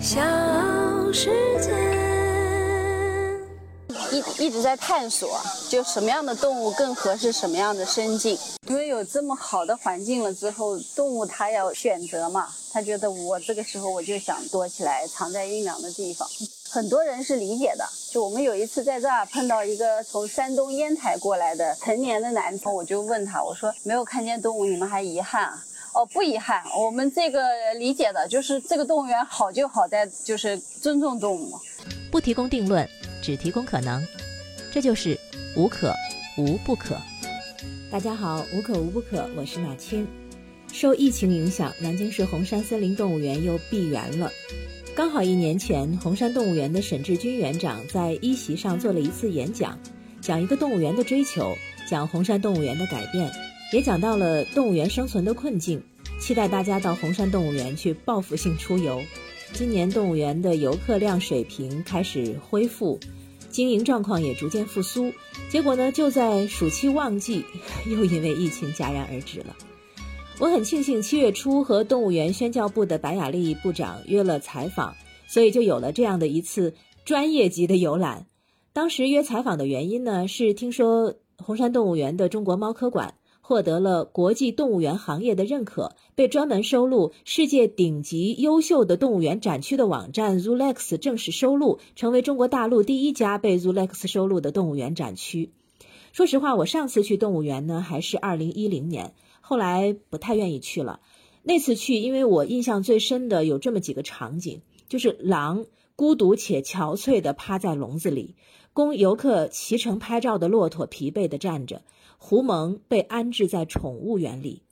小世界。一一直在探索，就什么样的动物更合适什么样的生境。因为有这么好的环境了之后，动物它要选择嘛，它觉得我这个时候我就想躲起来，藏在阴凉的地方。很多人是理解的。就我们有一次在这儿碰到一个从山东烟台过来的成年的男生，我就问他，我说没有看见动物，你们还遗憾啊？哦，不遗憾，我们这个理解的就是这个动物园好就好在就是尊重动物，不提供定论，只提供可能，这就是无可无不可。大家好，无可无不可，我是马青。受疫情影响，南京市红山森林动物园又闭园了。刚好一年前，红山动物园的沈志军园长在一席上做了一次演讲，讲一个动物园的追求，讲红山动物园的改变。也讲到了动物园生存的困境，期待大家到红山动物园去报复性出游。今年动物园的游客量水平开始恢复，经营状况也逐渐复苏。结果呢，就在暑期旺季，又因为疫情戛然而止了。我很庆幸七月初和动物园宣教部的白雅丽部长约了采访，所以就有了这样的一次专业级的游览。当时约采访的原因呢，是听说红山动物园的中国猫科馆。获得了国际动物园行业的认可，被专门收录世界顶级优秀的动物园展区的网站 Zoolex 正式收录，成为中国大陆第一家被 Zoolex 收录的动物园展区。说实话，我上次去动物园呢，还是二零一零年，后来不太愿意去了。那次去，因为我印象最深的有这么几个场景，就是狼孤独且憔悴地趴在笼子里，供游客骑乘拍照的骆驼疲惫地站着。胡蒙被安置在宠物园里，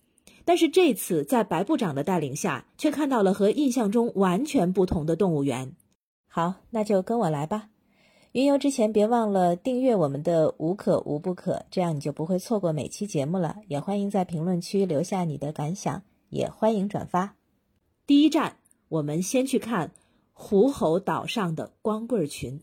但是这次在白部长的带领下，却看到了和印象中完全不同的动物园。好，那就跟我来吧。云游之前别忘了订阅我们的“无可无不可”，这样你就不会错过每期节目了。也欢迎在评论区留下你的感想，也欢迎转发。第一站，我们先去看狐猴岛上的光棍群。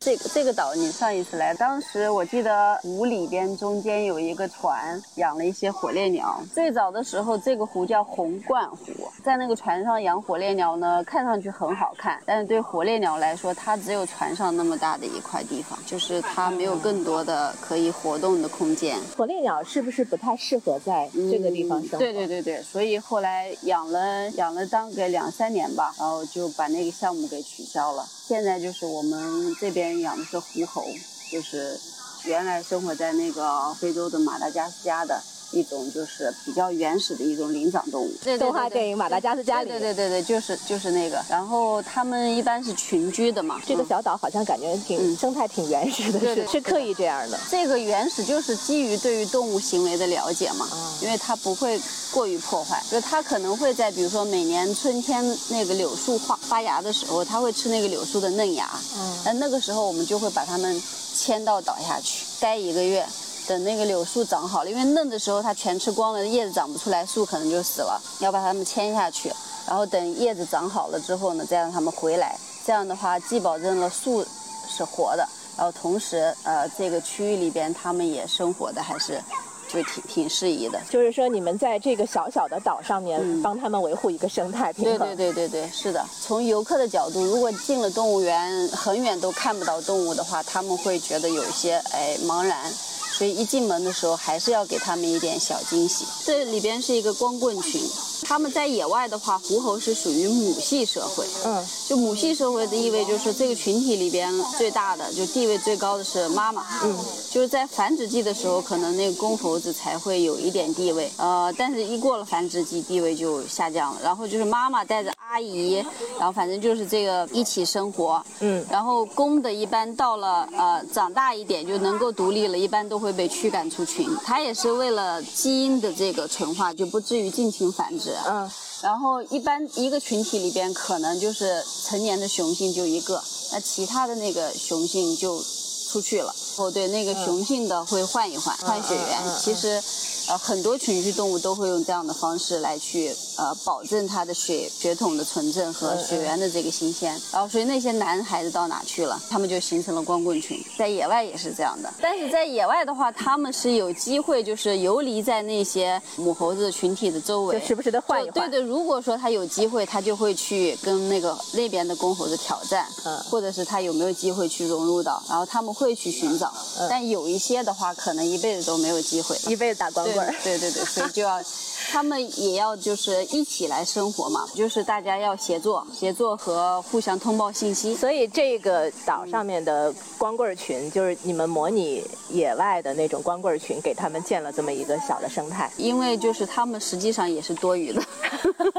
这个这个岛，你上一次来，当时我记得湖里边中间有一个船，养了一些火烈鸟。最早的时候，这个湖叫红冠湖，在那个船上养火烈鸟呢，看上去很好看，但是对火烈鸟来说，它只有船上那么大的一块地方，就是它没有更多的可以活动的空间。火烈鸟是不是不太适合在这个地方生活？对对对对，所以后来养了养了大概两三年吧，然后就把那个项目给取消了。现在就是我们这边养的是狐猴，就是原来生活在那个非洲的马达加斯加的。一种就是比较原始的一种灵长动物，动画电影《马达加斯加》里，对对对对，就是就是那个。然后它们一般是群居的嘛。这个小岛好像感觉挺生态挺原始的，是是刻意这样的。这个原始就是基于对于动物行为的了解嘛，因为它不会过于破坏，就它可能会在比如说每年春天那个柳树发发芽的时候，它会吃那个柳树的嫩芽，嗯，那那个时候我们就会把它们迁到岛下去待一个月。等那个柳树长好了，因为嫩的时候它全吃光了，叶子长不出来，树可能就死了。要把它们牵下去，然后等叶子长好了之后呢，再让它们回来。这样的话，既保证了树是活的，然后同时，呃，这个区域里边它们也生活的还是就挺挺适宜的。就是说，你们在这个小小的岛上面帮他们维护一个生态平衡。对对对对对，是的。从游客的角度，如果进了动物园很远都看不到动物的话，他们会觉得有一些哎茫然。所以一进门的时候，还是要给他们一点小惊喜。这里边是一个光棍群，他们在野外的话，狐猴是属于母系社会。嗯，就母系社会的意味就是这个群体里边最大的，就地位最高的是妈妈。嗯，就是在繁殖季的时候，可能那个公猴子才会有一点地位。呃，但是一过了繁殖季，地位就下降了。然后就是妈妈带着阿姨，然后反正就是这个一起生活。嗯，然后公的一般到了呃长大一点就能够独立了，一般都会。被驱赶出群，它也是为了基因的这个纯化，就不至于尽情繁殖。嗯，然后一般一个群体里边可能就是成年的雄性就一个，那其他的那个雄性就出去了。哦，对，那个雄性的会换一换，换血源。其实。呃，很多群居动物都会用这样的方式来去呃保证它的血血统的纯正和血缘的这个新鲜。然后，所以那些男孩子到哪去了？他们就形成了光棍群。在野外也是这样的，但是在野外的话，他们是有机会就是游离在那些母猴子群体的周围，就时不时的换一换。对对，如果说他有机会，他就会去跟那个那边的公猴子挑战，嗯或者是他有没有机会去融入到，然后他们会去寻找。但有一些的话，可能一辈子都没有机会。一辈子打光棍儿。对对对对，所以就要，他们也要就是一起来生活嘛，就是大家要协作，协作和互相通报信息。所以这个岛上面的光棍儿群，就是你们模拟野外的那种光棍儿群，给他们建了这么一个小的生态。因为就是他们实际上也是多余的，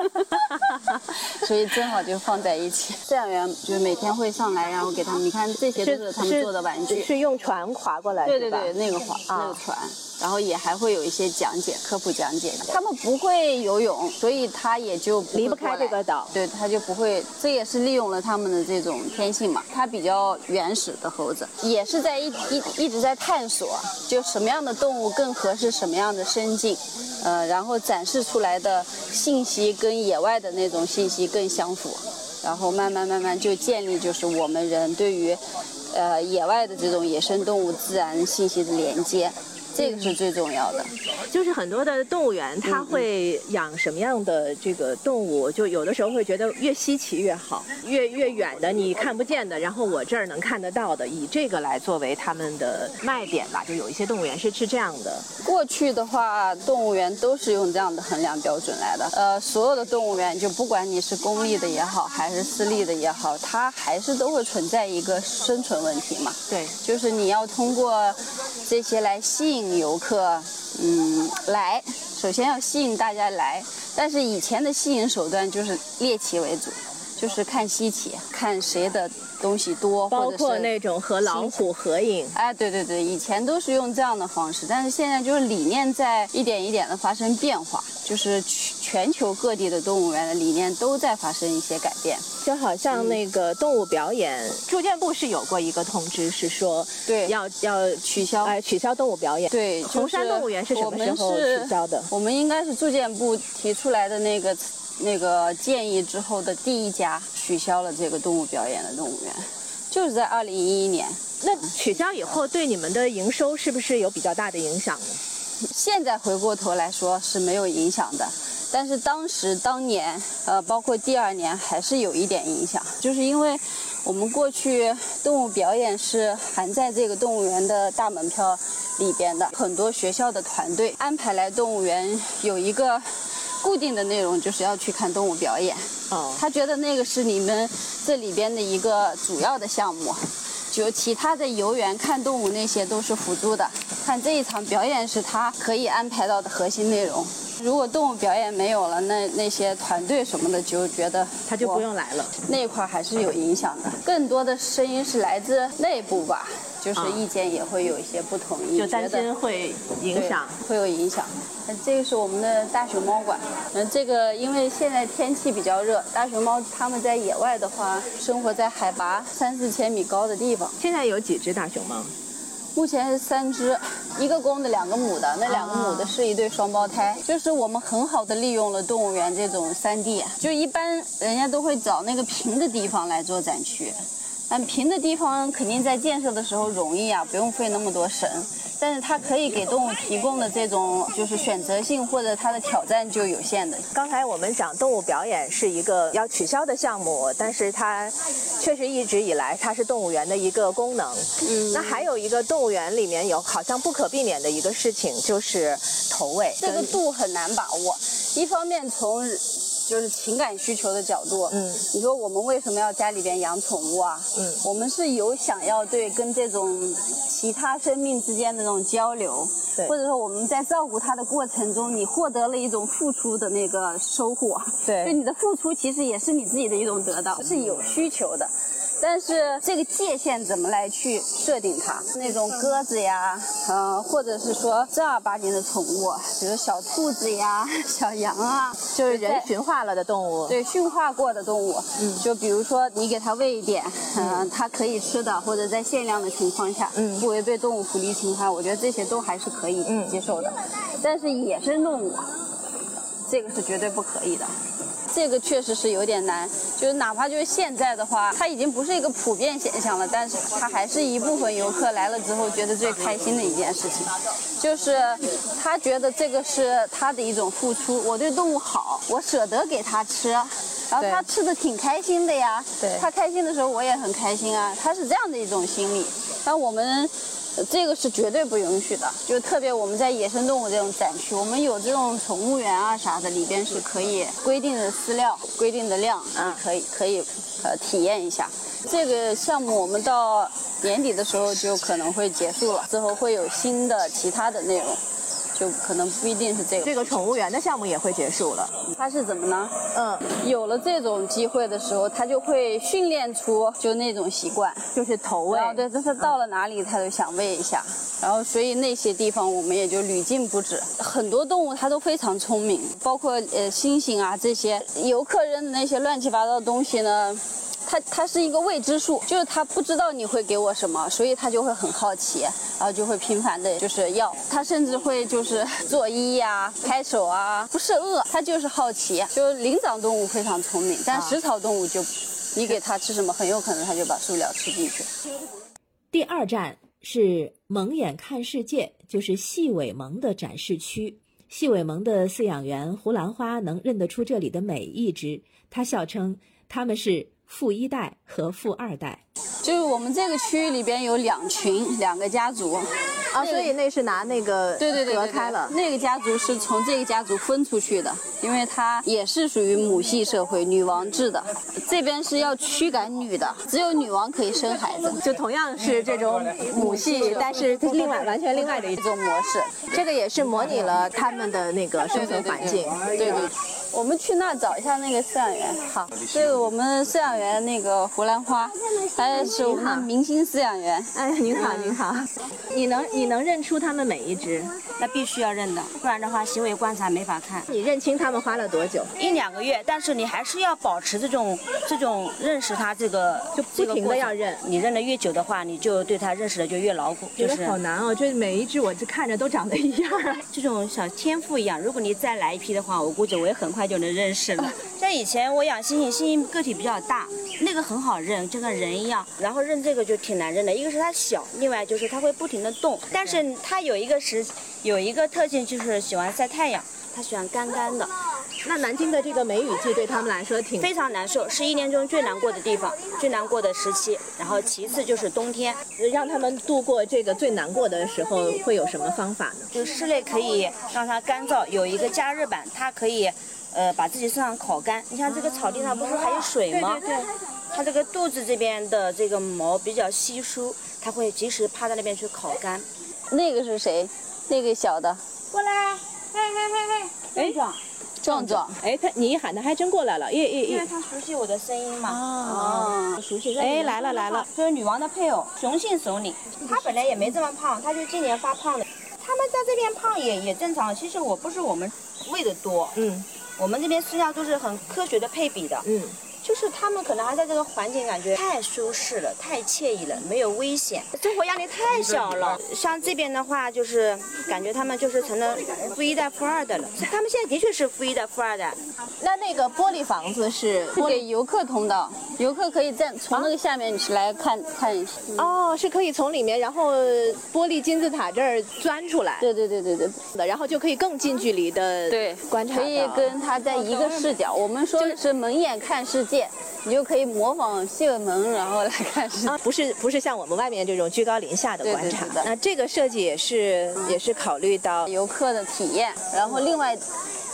所以正好就放在一起。饲养员就是每天会上来，然后给他们，你看这些都是他们做的玩具。是用船划过来，对对对，那个划那个船，然后也还会有一些讲解、科普讲解。他们不会游泳，所以他也就会离不开这个岛对，他就不会。这也是利用了他们的这种天性嘛。它比较原始的猴子，也是在一一一直在探索，就什么样的动物更合适什么样的生境，呃，然后展示出来的信息跟野外的那种信息更相符。然后慢慢慢慢就建立，就是我们人对于，呃，野外的这种野生动物自然信息的连接，这个是最重要的。就是很多的动物园，嗯它会养什么样的这个动物？就有的时候会觉得越稀奇越好，越越远的你看不见的，然后我这儿能看得到的，以这个来作为他们的卖点吧。就有一些动物园是是这样的。过去的话，动物园都是用这样的衡量标准来的。呃，所有的动物园，就不管你是公立的也好，还是私立的也好，它还是都会存在一个生存问题嘛。对，就是你要通过这些来吸引游客，嗯，来，首先要吸引大家来。但是以前的吸引手段就是猎奇为主，就是看稀奇，看谁的东西多，包括那种和老虎合影。哎，对对对，以前都是用这样的方式，但是现在就是理念在一点一点的发生变化，就是全全球各地的动物园的理念都在发生一些改变。就好像那个动物表演，住建部是有过一个通知，是说对要要取消哎取消动物表演。对，红山动物园是什我们么时候取消的？我们应该是住建部提出来的那个那个建议之后的第一家取消了这个动物表演的动物园，就是在二零一一年。那取消以后，对你们的营收是不是有比较大的影响呢？现在回过头来说是没有影响的，但是当时当年，呃，包括第二年还是有一点影响，就是因为我们过去动物表演是含在这个动物园的大门票里边的，很多学校的团队安排来动物园有一个固定的内容，就是要去看动物表演。哦，他觉得那个是你们这里边的一个主要的项目，就其他的游园看动物那些都是辅助的，看这一场表演是他可以安排到的核心内容。如果动物表演没有了，那那些团队什么的就觉得他就不用来了。那块儿还是有影响的。更多的声音是来自内部吧，就是啊意见也会有一些不统一，就担心会影响。会有影响。那这个是我们的大熊猫馆，嗯、这个因为现在天气比较热，大熊猫它们在野外的话，生活在海拔三四千米高的地方。现在有几只大熊猫？目前是三只，一个公的，两个母的。那两个母的是一对双胞胎，就是我们很好的利用了动物园这种三 D，就一般人家都会找那个平的地方来做展区，但平的地方肯定在建设的时候容易啊，不用费那么多神。但是它可以给动物提供的这种就是选择性或者它的挑战就有限的。刚才我们讲动物表演是一个要取消的项目，但是它确实一直以来它是动物园的一个功能。嗯那还有一个动物园里面有好像不可避免的一个事情，就是投喂。这个度很难把握。一方面从就是情感需求的角度，嗯，你说我们为什么要家里边养宠物啊？嗯我们是有想要对跟这种其他生命之间的那种交流，对或者说我们在照顾它的过程中，你获得了一种付出的那个收获，对就你的付出其实也是你自己的一种得到，是有需求的。但是这个界限怎么来去设定它？那种鸽子呀，嗯、或者是说正儿八经的宠物，比如小兔子呀、小羊啊，就是人在驯化了的动物。对驯化过的动物，嗯，就比如说你给它喂一点，嗯、它可以吃的，或者在限量的情况下，嗯不违背动物福利情况，我觉得这些都还是可以嗯接受的。但是野生动物，这个是绝对不可以的。这个确实是有点难，就是哪怕就是现在的话，它已经不是一个普遍现象了，但是它还是一部分游客来了之后觉得最开心的一件事情，就是他觉得这个是他的一种付出，我对动物好，我舍得给它吃，然后对它吃的挺开心的呀，对它开心的时候我也很开心啊，它是这样的一种心理，但我们。呃这个是绝对不允许的，就特别我们在野生动物这种展区，我们有这种宠物园啊啥的，里边是可以规定的饲料、规定的量，嗯可以可以呃体验一下。这个项目我们到年底的时候就可能会结束了，之后会有新的其他的内容，就可能不一定是这个。这个宠物园的项目也会结束了。它是怎么呢？嗯，有了这种机会的时候，它就会训练出就那种习惯，就是投喂然。后对，它到了哪里它都想喂一下，然后所以那些地方我们也就屡禁不止。很多动物它都非常聪明，包括呃猩猩啊这些游客扔的那些乱七八糟的东西呢。它它是一个未知数，就是它不知道你会给我什么，所以它就会很好奇，然后就会频繁的就是要，它甚至会就是 作揖呀、拍手啊，不是饿，它就是好奇。就是灵长动物非常聪明，但食草动物就，你给它吃什么，很有可能它就把塑料吃进去。第二站是蒙眼看世界，就是细尾獴的展示区。细尾獴的饲养员胡兰花能认得出这里的每一只，他笑称它们是富一代和富二代。就是我们这个区域里边有两群两个家族，啊，所以那是拿那个对对对对隔开了。那个家族是从这个家族分出去的，因为它也是属于母系社会、女王制的。这边是要驱赶女的，只有女王可以生孩子，就同样是这种母系，但是另外完全另外的一一种。模式。这个也是模拟了他们的那个生存环境。对对对，我们去那找一下那个饲养员。好，这个我们饲养员那个胡兰花，他是我们的明星饲养员。哎，您好，您好，你能你能认出它们每一只？那必须要认的，不然的话行为观察没法看。你认清它们花了多久？一两个月，但是你还是要保持这种这种认识它这个就不停的要认你认得越久的话，你就对它认识的就越牢固。觉得就是好难哦，就每一只我这看着都长得一样啊。这种小天赋一样，如果你再来一批的话，我估计我也很快就能认识了。像以前我养猩猩，猩猩个体比较大，那个很好认，就跟人一样。然后认这个就挺难认的，一个是它小，另外就是它会不停的动，但是它有一个时有一个特性就是喜欢晒太阳，它喜欢干干的。那南京的这个梅雨季对他们来说挺非常难受，是一年中最难过的地方，最难过的时期。然后其次就是冬天，让他们度过这个最难过的时候，会有什么方法呢？就室内可以让它干燥，有一个加热板，它可以，呃，把自己身上烤干。你像这个草地上不是还有水吗？对对对它这个肚子这边的这个毛比较稀疏，它会及时趴在那边去烤干。那个是谁？那个小的过来，嘿嘿嘿嘿，哎壮，壮壮。哎，他你一喊，他还真过来了，耶耶耶！因为他熟悉我的声音嘛。哦，熟悉。哎来了来了，这是女王的配偶，雄性首领。他本来也没这么胖，他就今年发胖的。他们在这边胖也也正常。其实我不是我们喂的多，嗯我们这边饲料都是很科学的配比的。嗯，就是他们可能还在这个环境感觉太舒适了，太惬意了，没有危险，生活压力太小了。像这边的话，就是感觉他们就是成了富一代、富二代了。他们现在的确是富一代、富二代。那那个玻璃房子是是给游客通道，游客可以在从那个下面来看看一下。哦，是可以从里面，然后玻璃金字塔这儿钻出来，对对对对对的，然后就可以更近距离的对，观察到可以跟他在一个视角。我们说的是蒙眼看世界，你就可以模仿谢尔蒙，然后来看是。啊，不是不是像我们外面这种居高临下的观察对对的那这个设计也是也是考虑到游客的体验，然后另外，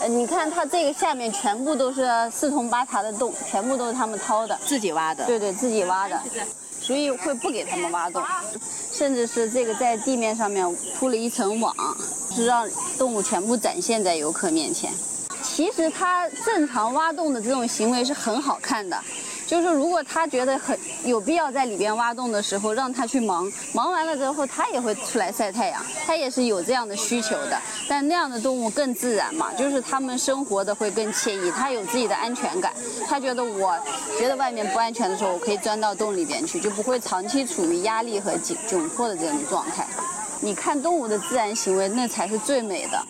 呃，你看它这个下面全部都是四通八达的洞，全部都是他们掏的，自己挖的。对对，自己挖的，所以会不给他们挖洞，甚至是这个在地面上面铺了一层网，是让动物全部展现在游客面前。其实它正常挖洞的这种行为是很好看的，就是，如果他觉得很有必要在里边挖洞的时候，让他去忙，忙完了之后，他也会出来晒太阳，他也是有这样的需求的。但那样的动物更自然嘛，就是他们生活的会更惬意，他有自己的安全感，他觉得我觉得外面不安全的时候，我可以钻到洞里边去，就不会长期处于压力和紧窘迫的这种状态。你看动物的自然行为，那才是最美的。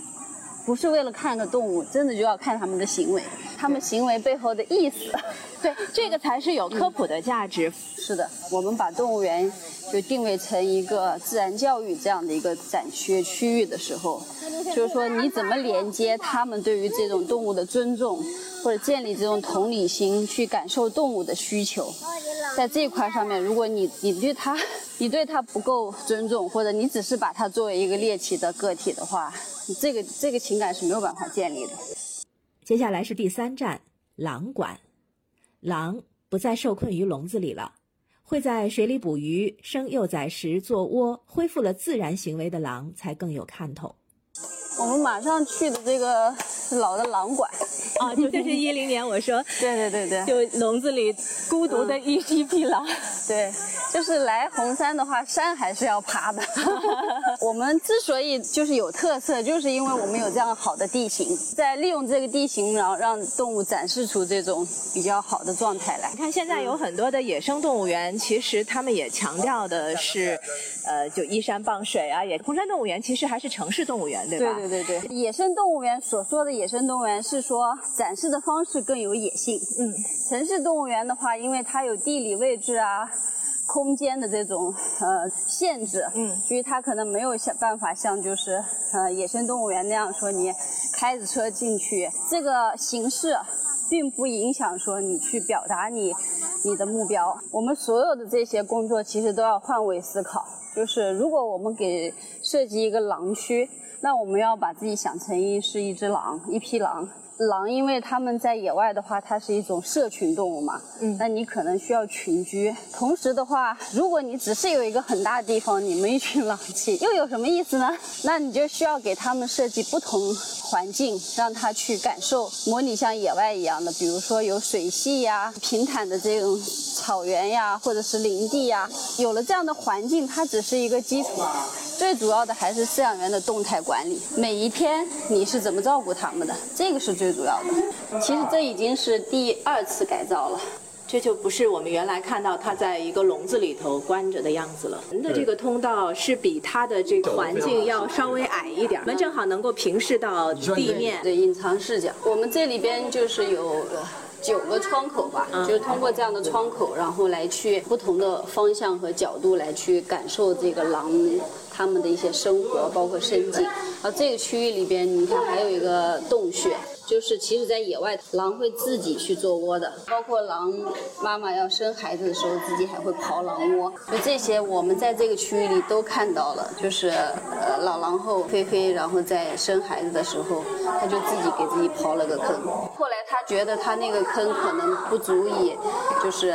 不是为了看个动物，真的就要看他们的行为，他们行为背后的意思。对，这个才是有科普的价值。是的，我们把动物园就定位成一个自然教育这样的一个展区区域的时候，就是说你怎么连接他们对于这种动物的尊重，或者建立这种同理心，去感受动物的需求，在这一块上面，如果你你对它你对它不够尊重，或者你只是把它作为一个猎奇的个体的话，这个这个情感是没有办法建立的。接下来是第三站，狼馆。狼不再受困于笼子里了，会在水里捕鱼、生幼崽时做窝，恢复了自然行为的狼才更有看头。我们马上去的这个老的狼馆，啊，就这是一零年我说，对对对对，就笼子里孤独的一一匹狼，对。就是来红山的话，山还是要爬的。我们之所以就是有特色，就是因为我们有这样好的地形，在利用这个地形，然后让动物展示出这种比较好的状态来。你看，现在有很多的野生动物园，其实他们也强调的是，呃，就依山傍水啊。也红山动物园其实还是城市动物园，对吧？对对对对。野生动物园所说的野生动物园是说展示的方式更有野性。嗯。城市动物园的话，因为它有地理位置啊。空间的这种呃限制，嗯，所以它可能没有想办法像就是呃野生动物园那样说你开着车进去，这个形式并不影响说你去表达你你的目标。我们所有的这些工作其实都要换位思考，就是如果我们给设计一个狼区，那我们要把自己想成一是一只狼，一匹狼。狼，因为它们在野外的话，它是一种社群动物嘛。嗯。那你可能需要群居。同时的话，如果你只是有一个很大的地方，你们一群狼去，又有什么意思呢？那你就需要给他们设计不同环境，让它去感受，模拟像野外一样的，比如说有水系呀、平坦的这种草原呀，或者是林地呀。有了这样的环境，它只是一个基础。最主要的还是饲养员的动态管理，每一天你是怎么照顾它们的，这个是最主要的。其实这已经是第二次改造了，这就不是我们原来看到它在一个笼子里头关着的样子了。人的这个通道是比它的这个环境要稍微矮一点，我们正好能够平视到地面，对隐藏视角。我们这里边就是有。九个窗口吧，就是通过这样的窗口，然后来去不同的方向和角度来去感受这个狼它们的一些生活，包括生境。然后这个区域里边，你看还有一个洞穴。就是其实，在野外，狼会自己去做窝的，包括狼妈妈要生孩子的时候，自己还会刨狼窝。就这些，我们在这个区域里都看到了。就是呃，老狼后菲菲，然后在生孩子的时候，他就自己给自己刨了个坑。后来他觉得他那个坑可能不足以就是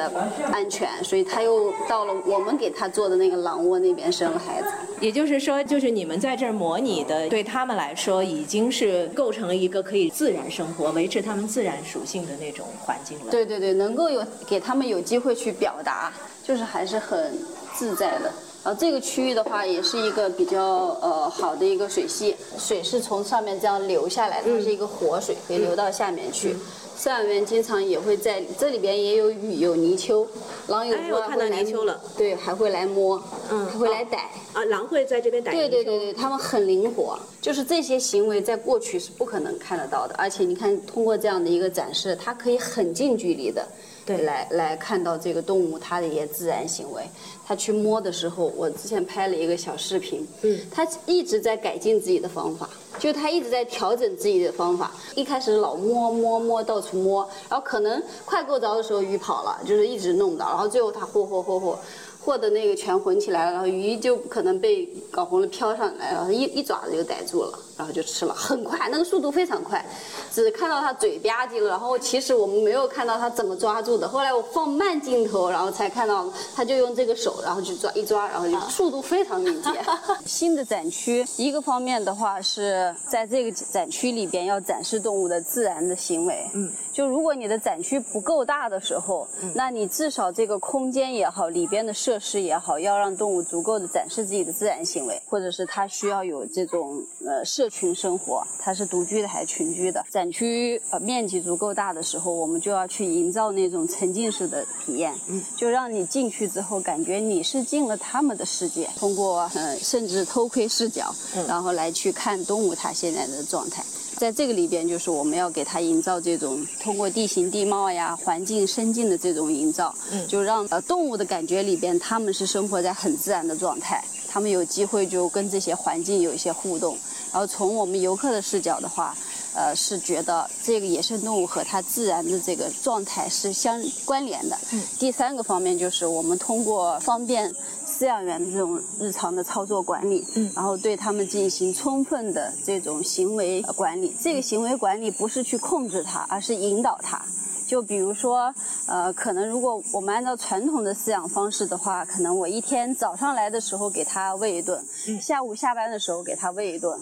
安全，所以他又到了我们给他做的那个狼窝那边生了孩子。也就是说，就是你们在这儿模拟的，对他们来说已经是构成了一个可以自然。生活维持他们自然属性的那种环境了。对对对，能够有给他们有机会去表达，就是还是很自在的。然后这个区域的话，也是一个比较呃好的一个水系，水是从上面这样流下来，它是一个活水，可以流到下面去。饲养员经常也会在这里边也有雨有泥鳅，狼有时候看到泥鳅了，对，还会来摸，嗯，还会来逮。啊，狼会在这边逮。对对对对，它们很灵活，就是这些行为在过去是不可能看得到的，而且你看通过这样的一个展示，它可以很近距离的。对，来来看到这个动物它的一些自然行为，它去摸的时候，我之前拍了一个小视频，嗯，他一直在改进自己的方法，就他一直在调整自己的方法。一开始老摸摸摸到处摸，然后可能快够着的时候鱼跑了，就是一直弄不到，然后最后他嚯嚯嚯嚯，货的那个全混起来了，然后鱼就可能被搞红了飘上来，然后一一爪子就逮住了，然后就吃了，很快，那个速度非常快，只看到它嘴吧唧了，然后其实我们没有看到它怎么抓住的。后来我放慢镜头，然后才看到它就用这个手，然后去抓一抓，然后就速度非常敏捷。新的展区一个方面的话是在这个展区里边要展示动物的自然的行为，嗯，就如果你的展区不够大的时候，嗯那你至少这个空间也好，里边的设施也好，要让动物足够的展示自己的自然行为，或者是它需要有这种呃社群生活，它是独居的还是群居的。展区呃面积足够大的时候，我们就要去营造那种沉浸式的体验，嗯，就让你进去之后感觉你是进了他们的世界，通过呃甚至偷窥视角，然后来去看动物它现在的状态。在这个里边，就是我们要给它营造这种通过地形地貌呀、环境生境的这种营造，嗯，就让呃动物的感觉里边，它们是生活在很自然的状态，它们有机会就跟这些环境有一些互动。然后从我们游客的视角的话，呃，是觉得这个野生动物和它自然的这个状态是相关联的。嗯。第三个方面就是我们通过方便饲养员的这种日常的操作管理，嗯，然后对他们进行充分的这种行为呃管理。这个行为管理不是去控制它，而是引导它。就比如说，呃，可能如果我们按照传统的饲养方式的话，可能我一天早上来的时候给它喂一顿，下午下班的时候给它喂一顿，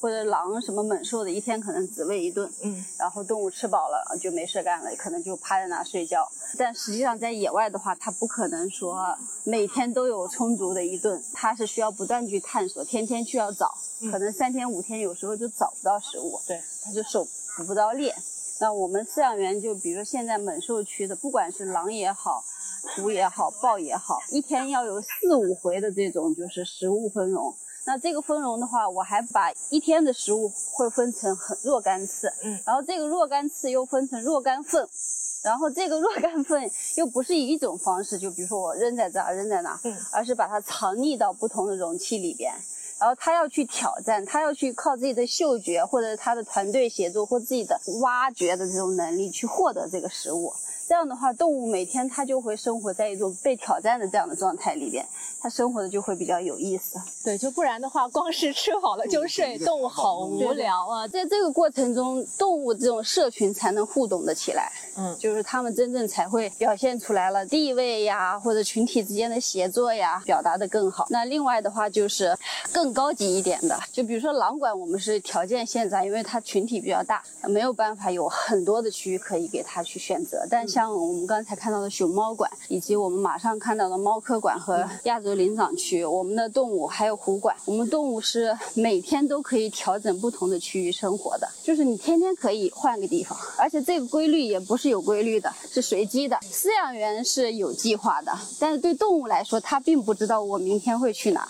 或者狼什么猛兽的，一天可能只喂一顿，嗯然后动物吃饱了就没事干了，可能就趴在那睡觉。但实际上在野外的话，它不可能说每天都有充足的一顿，它是需要不断去探索，天天去要找，可能三天五天有时候就找不到食物，对，它就手捕不到猎。那我们饲养员就比如说现在猛兽区的，不管是狼也好，虎也好，豹也好，一天要有四五回的这种就是食物分容。那这个分容的话，我还把一天的食物会分成很若干次，嗯，然后这个若干次又分成若干份，然后这个若干份又不是以一种方式，就比如说我扔在这儿扔在那，嗯，而是把它藏匿到不同的容器里边。然后他要去挑战，他要去靠自己的嗅觉，或者他的团队协作或自己的挖掘的这种能力去获得这个食物。这样的话，动物每天它就会生活在一种被挑战的这样的状态里边，它生活的就会比较有意思。对，就不然的话，光是吃好了就睡，动物好无聊啊。在这个过程中，动物这种社群才能互动的起来。嗯，就是它们真正才会表现出来了地位呀，或者群体之间的协作呀，表达的更好。那另外的话就是更高级一点的，就比如说狼馆，我们是条件限制，因为它群体比较大，没有办法有很多的区域可以给它去选择。但像像我们刚才看到的熊猫馆，以及我们马上看到的猫科馆和亚洲灵长区，我们的动物还有湖馆，我们动物是每天都可以调整不同的区域生活的，就是你天天可以换个地方，而且这个规律也不是有规律的，是随机的。饲养员是有计划的，但是对动物来说，它并不知道我明天会去哪。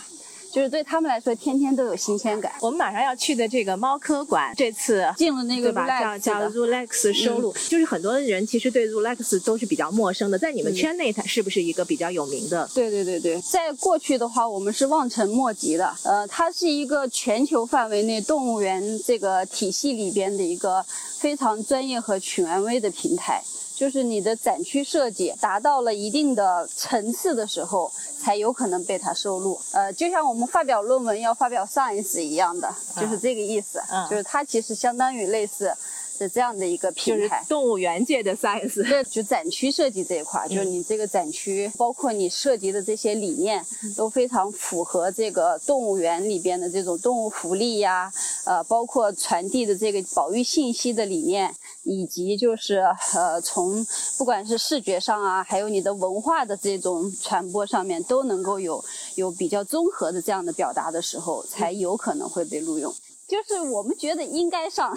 就是对他们来说，天天都有新鲜感。我们马上要去的这个猫科馆，这次进了那个吧，叫叫 Rolex 收录，就是很多的人其实对 Rolex 都是比较陌生的，在你们圈内，它是不是一个比较有名的？对对对对，在过去的话，我们是望尘莫及的。呃，它是一个全球范围内动物园这个体系里边的一个非常专业和权威的平台。就是你的展区设计达到了一定的层次的时候，才有可能被它收录。呃，就像我们发表论文要发表 Science 一样的，就是这个意思。嗯，就是它其实相当于类似。是这样的一个平台，动物园界的 science。对，就展区设计这一块，就是你这个展区，包括你涉及的这些理念，都非常符合这个动物园里边的这种动物福利呀，呃，包括传递的这个保育信息的理念，以及就是呃，从不管是视觉上啊，还有你的文化的这种传播上面，都能够有有比较综合的这样的表达的时候，才有可能会被录用。就是我们觉得应该上，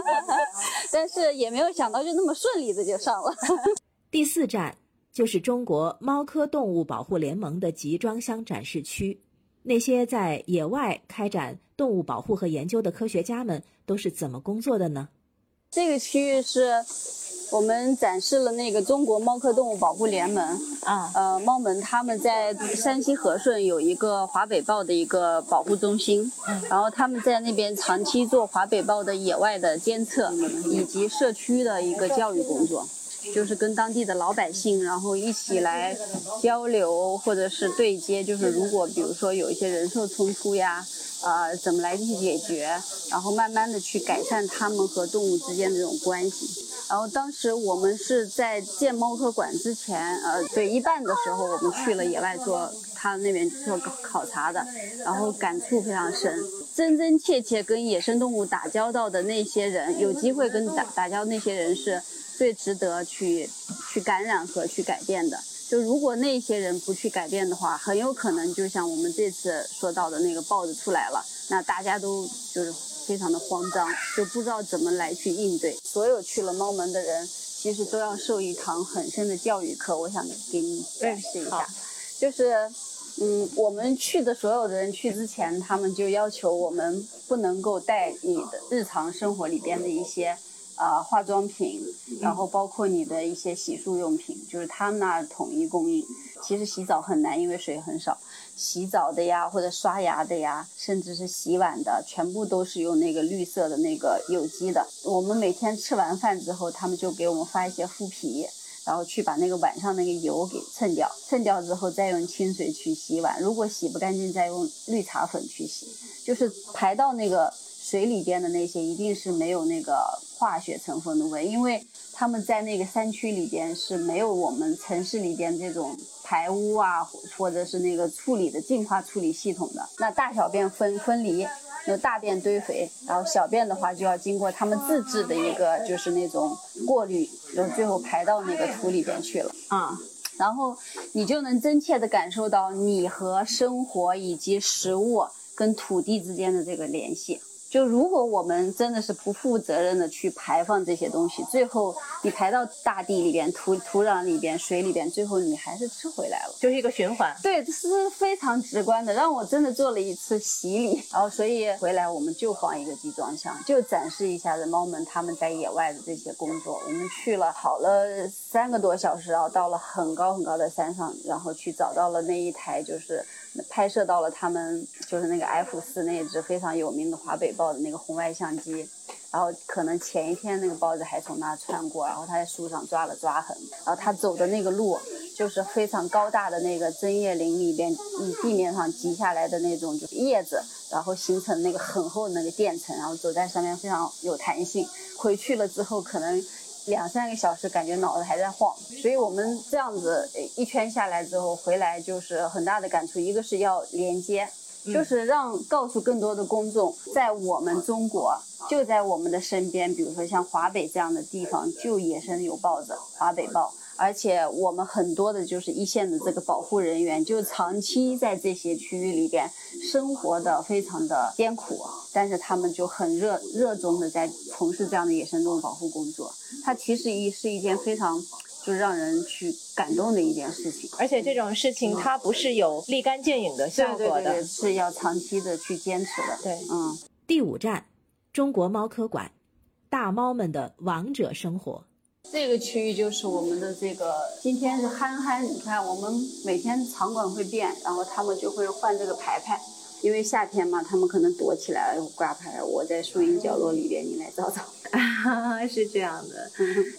但是也没有想到就那么顺利的就上了。第四站就是中国猫科动物保护联盟的集装箱展示区，那些在野外开展动物保护和研究的科学家们都是怎么工作的呢？这个区域是。我们展示了那个中国猫科动物保护联盟啊，呃，猫门他们在山西和顺有一个华北豹的一个保护中心，嗯，然后他们在那边长期做华北豹的野外的监测以及社区的一个教育工作。就是跟当地的老百姓，然后一起来交流或者是对接，就是如果比如说有一些人兽冲突呀，啊、怎么来去解决，然后慢慢的去改善他们和动物之间的这种关系。然后当时我们是在建猫科馆之前，呃，对一半的时候，我们去了野外做他那边做考考察的，然后感触非常深。真真切切跟野生动物打交道的那些人，有机会跟打打交道那些人是最值得去去感染和去改变的。就如果那些人不去改变的话，很有可能就像我们这次说到的那个豹子出来了，那大家都就是非常的慌张，就不知道怎么来去应对。所有去了猫门的人，其实都要受一堂很深的教育课。我想给你展示一下，就是。嗯，我们去的所有的人去之前，他们就要求我们不能够带你的日常生活里边的一些呃化妆品，然后包括你的一些洗漱用品，就是他们那儿统一供应。其实洗澡很难，因为水很少。洗澡的呀，或者刷牙的呀，甚至是洗碗的，全部都是用那个绿色的那个有机的。我们每天吃完饭之后，他们就给我们发一些麸皮，然后去把那个碗上那个油给蹭掉，蹭掉之后再用清水去洗碗。如果洗不干净，再用绿茶粉去洗，就是排到那个水里边的那些，一定是没有那个化学成分的味，因为他们在那个山区里边是没有我们城市里边这种排污啊，或或者是那个处理的净化处理系统的。那大小便分分离，那大便堆肥，然后小便的话就要经过他们自制的一个就是那种过滤，然后最后排到那个土里边去了。啊，然后你就能真切地感受到你和生活以及食物跟土地之间的这个联系。就如果我们真的是不负责任的去排放这些东西，最后你排到大地里边、土土壤里边、水里边，最后你还是吃回来了。就是一个循环。对，这是非常直观的，让我真的做了一次洗礼。然后，所以回来我们就放一个集装箱，就展示一下人猫们他们在野外的这些工作。我们去了跑了三个多小时，然后到了很高很高的山上，然后去找到了那一台，就是拍摄到了他们就是那个 F 四那只非常有名的华北豹的那个红外相机。然后可能前一天那个豹子还从那穿过，然后它在树上抓了抓痕，然后它走的那个路就是非常高大的那个针叶林里边，嗯，地面上积下来的那种就是叶子，然后形成那个很厚的那个垫层，然后走在上面非常有弹性。回去了之后可能两三个小时，感觉脑子还在晃。所以我们这样子呃一圈下来之后回来就是很大的感触，一个是要连接。就是让告诉更多的公众，在我们中国，就在我们的身边，比如说像华北这样的地方，就野生有豹子，华北豹。而且我们很多的就是一线的这个保护人员，就长期在这些区域里边生活的非常的艰苦，但是他们就很热热衷的在从事这样的野生动物保护工作。它其实一是一件非常就是让人去感动的一件事情。而且这种事情它不是有立竿见影的效果的。对对对，是要长期的去坚持的。对嗯。第五站，中国猫科馆，大猫们的王者生活。这个区域就是我们的这个，今天是憨憨，你看我们每天场馆会变，然后他们就会换这个牌牌，因为夏天嘛，他们可能躲起来了挂牌，我在树荫角落里边，你来找找。是这样的，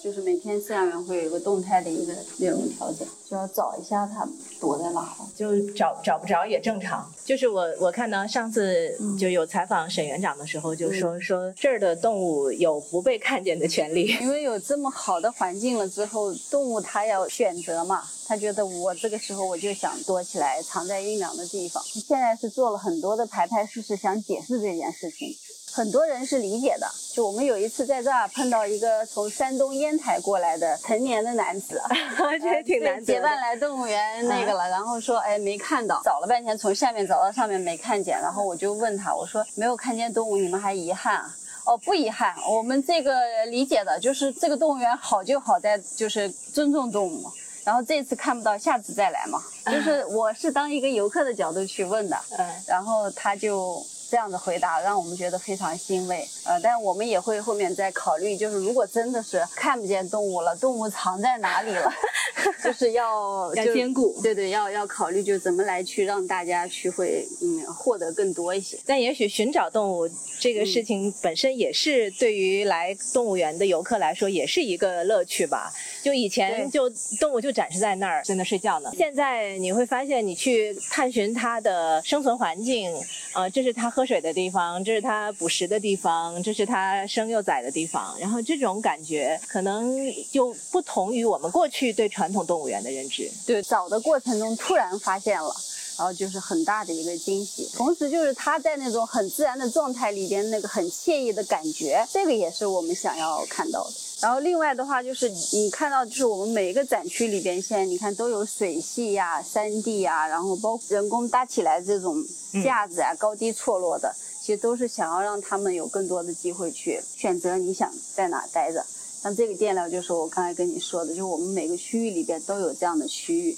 就是每天饲养员会有一个动态的一个内容调整，就要找一下它躲在哪了。就找找不着也正常。就是我我看到上次就有采访沈园长的时候，就说说这儿的动物有不被看见的权利。因为有这么好的环境了之后，动物它要选择嘛，它觉得我这个时候我就想躲起来，藏在阴凉的地方。现在是做了很多的排排试试，想解释这件事情。很多人是理解的，就我们有一次在这儿碰到一个从山东烟台过来的成年的男子，这也挺难得的。结伴来动物园那个了，然后说哎没看到，找了半天从下面找到上面没看见，然后我就问他，我说没有看见动物，你们还遗憾啊？哦，不遗憾，我们这个理解的就是这个动物园好就好在就是尊重动物嘛。然后这次看不到，下次再来嘛。就是我是当一个游客的角度去问的，嗯。然后他就这样的回答，让我们觉得非常欣慰。呃，但我们也会后面再考虑，就是如果真的是看不见动物了，动物藏在哪里了，就是要 要兼顾对对，要要考虑就怎么来去让大家去会嗯获得更多一些。但也许寻找动物这个事情本身也是对于来动物园的游客来说也是一个乐趣吧。就以前就动物就展示在那儿，在那睡觉呢。现在你会发现，你去探寻它的生存环境，呃，这是它喝水的地方，这是它捕食的地方，这是它生幼崽的地方。然后这种感觉可能就不同于我们过去对传统动物园的认知。对，找的过程中突然发现了。然后就是很大的一个惊喜，同时就是它在那种很自然的状态里边那个很惬意的感觉，这个也是我们想要看到的。然后另外的话就是你看到就是我们每一个展区里边现在你看都有水系呀、山地呀，然后包括人工搭起来这种架子啊，高低错落的，其实都是想要让他们有更多的机会去选择你想在哪待着。像这个电料就是我刚才跟你说的，就是我们每个区域里边都有这样的区域，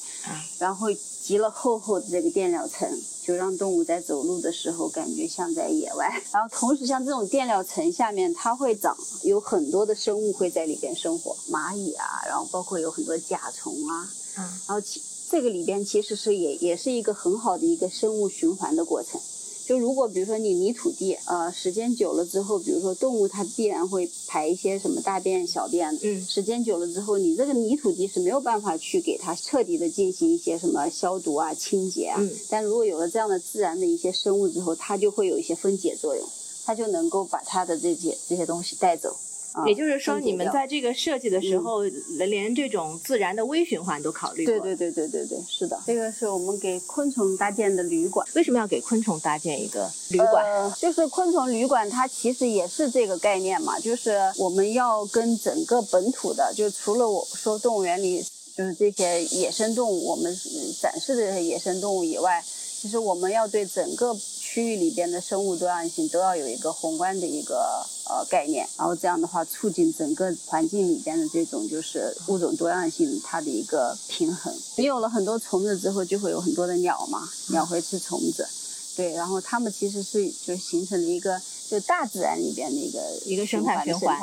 然后积了厚厚的这个垫料层，就让动物在走路的时候感觉像在野外。然后同时像这种垫料层下面，它会长有很多的生物会在里边生活，蚂蚁啊，然后包括有很多甲虫啊，嗯，然后其这个里边其实是也也是一个很好的一个生物循环的过程。就如果比如说你泥土地，呃，时间久了之后，比如说动物它必然会排一些什么大便、小便的，嗯时间久了之后，你这个泥土地是没有办法去给它彻底的进行一些什么消毒啊、清洁啊。嗯但如果有了这样的自然的一些生物之后，它就会有一些分解作用，它就能够把它的这些这些东西带走。啊也就是说，你们在这个设计的时候，连这种自然的微循环都考虑过。对对对对对对，是的，这个是我们给昆虫搭建的旅馆。为什么要给昆虫搭建一个旅馆？呃，就是昆虫旅馆，它其实也是这个概念嘛，就是我们要跟整个本土的，就除了我说动物园里就是这些野生动物，我们呃展示的这些野生动物以外，其实我们要对整个区域里边的生物多样性都要有一个宏观的一个呃概念，然后这样的话促进整个环境里边的这种就是物种多样性它的一个平衡。你有了很多虫子之后，就会有很多的鸟嘛，鸟会吃虫子。对，然后它们其实是就形成了一个就大自然里边的一个一个生态循环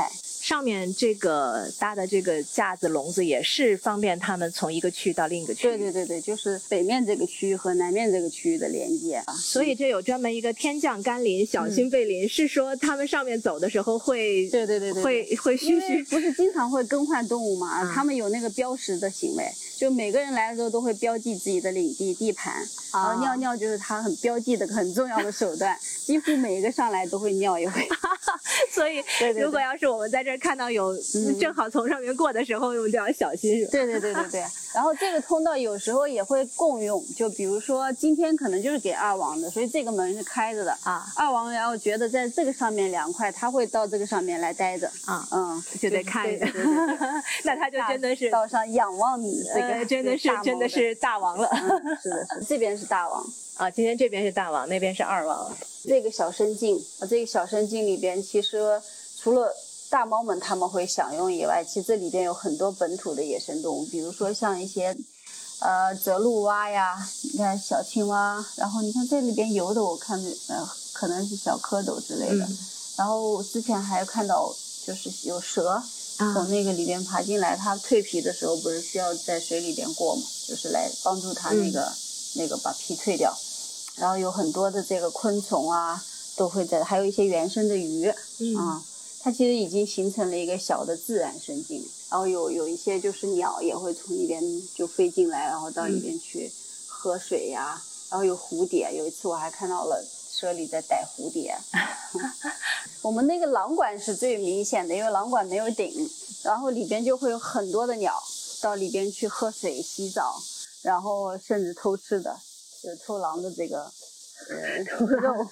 上面这个搭的这个架子笼子也是方便他们从一个区到另一个区。对对对对，就是北面这个区域和南面这个区域的连接啊。所以这有专门一个天降甘霖，小心被淋，是说他们上面走的时候会对对对对对会会嘘嘘。不是经常会更换动物嘛，嗯他们有那个标识的行为，就每个人来的时候都会标记自己的领地地盘，然啊后尿尿就是他很标记的很重要的手段，几乎每一个上来都会尿一回。所以对对对如果要是我们在这儿看到有嗯正好从上面过的时候，我们就要小心，是吧？对对对对对，然后这个通道有时候也会共用，就比如说今天可能就是给二王的，所以这个门是开着的。啊二王然后觉得在这个上面凉快，他会到这个上面来待着。啊，嗯，就得看对着对对对对 那他就真的是到上仰望你这个，呃，真的是真的是大王了嗯 是的，是这边是大王。啊！今天这边是大王，那边是二王。这个小生境啊，这个小生境里边，其实除了大猫们他们会享用以外，其实这里边有很多本土的野生动物，比如说像一些呃泽鹿蛙呀，你看小青蛙，然后你看这里边游的，我看呃可能是小蝌蚪之类的，嗯然后之前还看到就是有蛇。啊从那个里边爬进来，它蜕皮的时候不是需要在水里边过嘛，就是来帮助它那个、那个把皮蜕掉。然后有很多的这个昆虫啊，都会在，还有一些原生的鱼、嗯啊，它其实已经形成了一个小的自然生境。然后有有一些就是鸟也会从里边就飞进来，然后到里边去喝水呀、然后有蝴蝶，有一次我还看到了车里在逮蝴蝶。我们那个狼馆是最明显的，因为狼馆没有顶，然后里边就会有很多的鸟到里边去喝水、洗澡，然后甚至偷吃的，就是偷狼的这个呃 肉。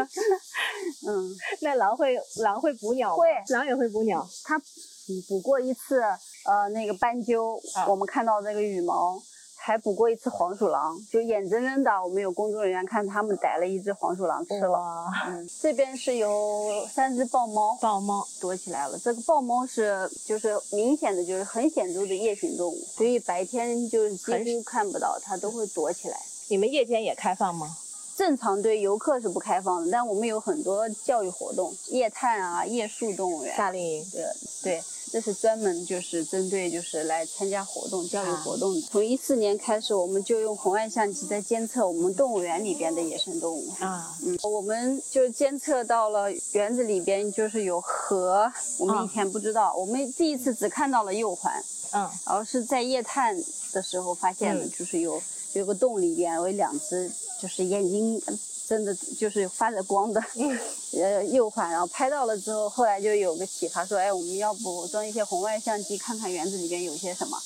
嗯，那狼会狼会捕鸟吗？会狼也会捕鸟。它嗯捕过一次呃那个斑鸠，啊我们看到那个羽毛。还捕过一次黄鼠狼，就眼睁睁的，我们有工作人员看他们逮了一只黄鼠狼吃了。哇，嗯，这边是有三只豹猫，豹猫躲起来了。这个豹猫是就是明显的就是很显著的夜行动物，所以白天就是几乎看不到，它都会躲起来。你们夜间也开放吗？正常对游客是不开放的，但我们有很多教育活动，夜探啊、夜宿动物园。夏令营对对，这是专门就是针对就是来参加活动、教育啊。活动的。从一四年开始，我们就用红外相机在监测我们动物园里边的野生动物。啊，嗯，我们就监测到了园子里边就是有河，我们啊。以前不知道，我们第一次只看到了右环，嗯，然后是在夜探的时候发现就是有有个洞里边有两只，就是眼睛呃真的就是发着光的，嗯 呃右环，然后拍到了之后，后来就有个启发说，哎，我们要不装一些红外相机，看看园子里边有些什么。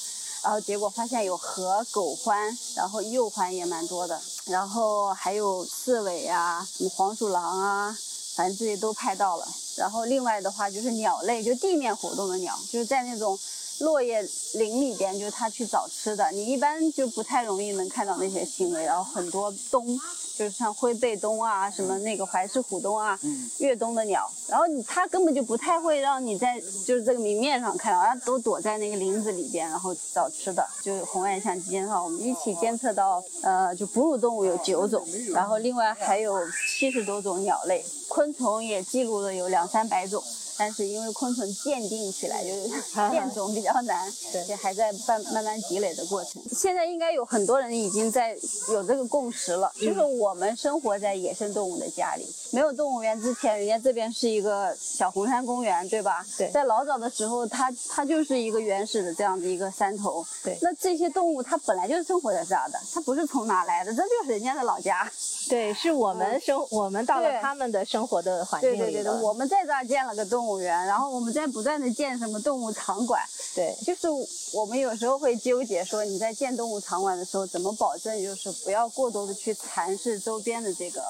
然后结果发现有河、狗獾，然后鼬獾也蛮多的，然后还有刺猬啊、什么黄鼠狼啊，反正这些都拍到了。然后另外的话就是鸟类，就地面活动的鸟，就是在那种落叶林里边，就是它去找吃的，你一般就不太容易能看到那些行为。然后很多冬，就是像灰背冬啊，什么那个怀氏虎冬啊，越冬的鸟，然后它根本就不太会让你在就是这个明面上看到，它都躲在那个林子里边，然后找吃的。就红外相机监测，我们一起监测到，呃，就哺乳动物有九种，然后另外还有七十多种鸟类，昆虫也记录了有两三百种。但是因为昆虫鉴定起来就是 变种比较难，对也还在慢慢慢积累的过程。现在应该有很多人已经在有这个共识了，就是我们生活在野生动物的家里，没有动物园之前，人家这边是一个小红山公园，对吧？对在老早的时候，它它就是一个原始的这样的一个山头。对那这些动物它本来就是生活在这儿的，它不是从哪来的，这就是人家的老家。对，是我们生，我们到了他们的生活的环境里对对对对，了我们在这儿建了个动物园，然后我们在不断的建什么动物场馆。对就是我们有时候会纠结说，你在建动物场馆的时候，怎么保证就是不要过多的去蚕食周边的这个，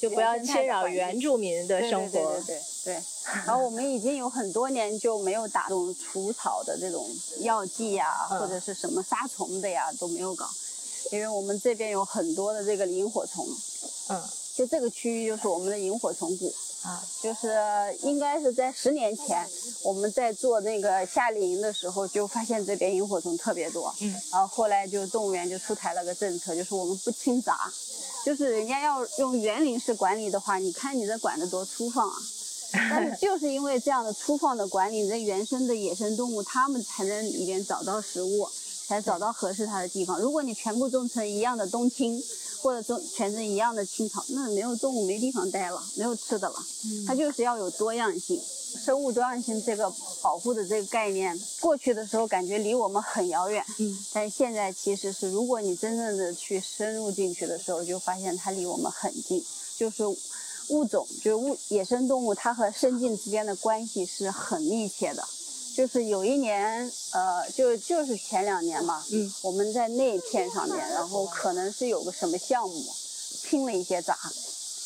就不要侵扰原住民的生活。对对对对对。然后我们已经有很多年就没有打这种除草的这种药剂呀、嗯或者是什么杀虫的呀都没有搞，因为我们这边有很多的这个萤火虫，嗯就这个区域就是我们的萤火虫谷。啊，就是应该是在十年前，我们在做那个夏令营的时候，就发现这边萤火虫特别多。嗯，然后后来就动物园就出台了个政策，就是我们不清杂，就是人家要用园林式管理的话，你看你这管得多粗放啊。但是 就是因为这样的粗放的管理，你这原生的野生动物，它们才能里边找到食物，才找到合适它的地方。如果你全部种成一样的冬青，或者种全是一样的青草，那没有动物没地方待了，没有吃的了。它就是要有多样性。生物多样性这个保护的这个概念，过去的时候感觉离我们很遥远，嗯，但现在其实是，如果你真正的去深入进去的时候，就发现它离我们很近，就是物种，就是物野生动物，它和生境之间的关系是很密切的。就是有一年，呃，就就是前两年嘛，嗯，我们在那片上面，然后可能是有个什么项目，清了一些杂，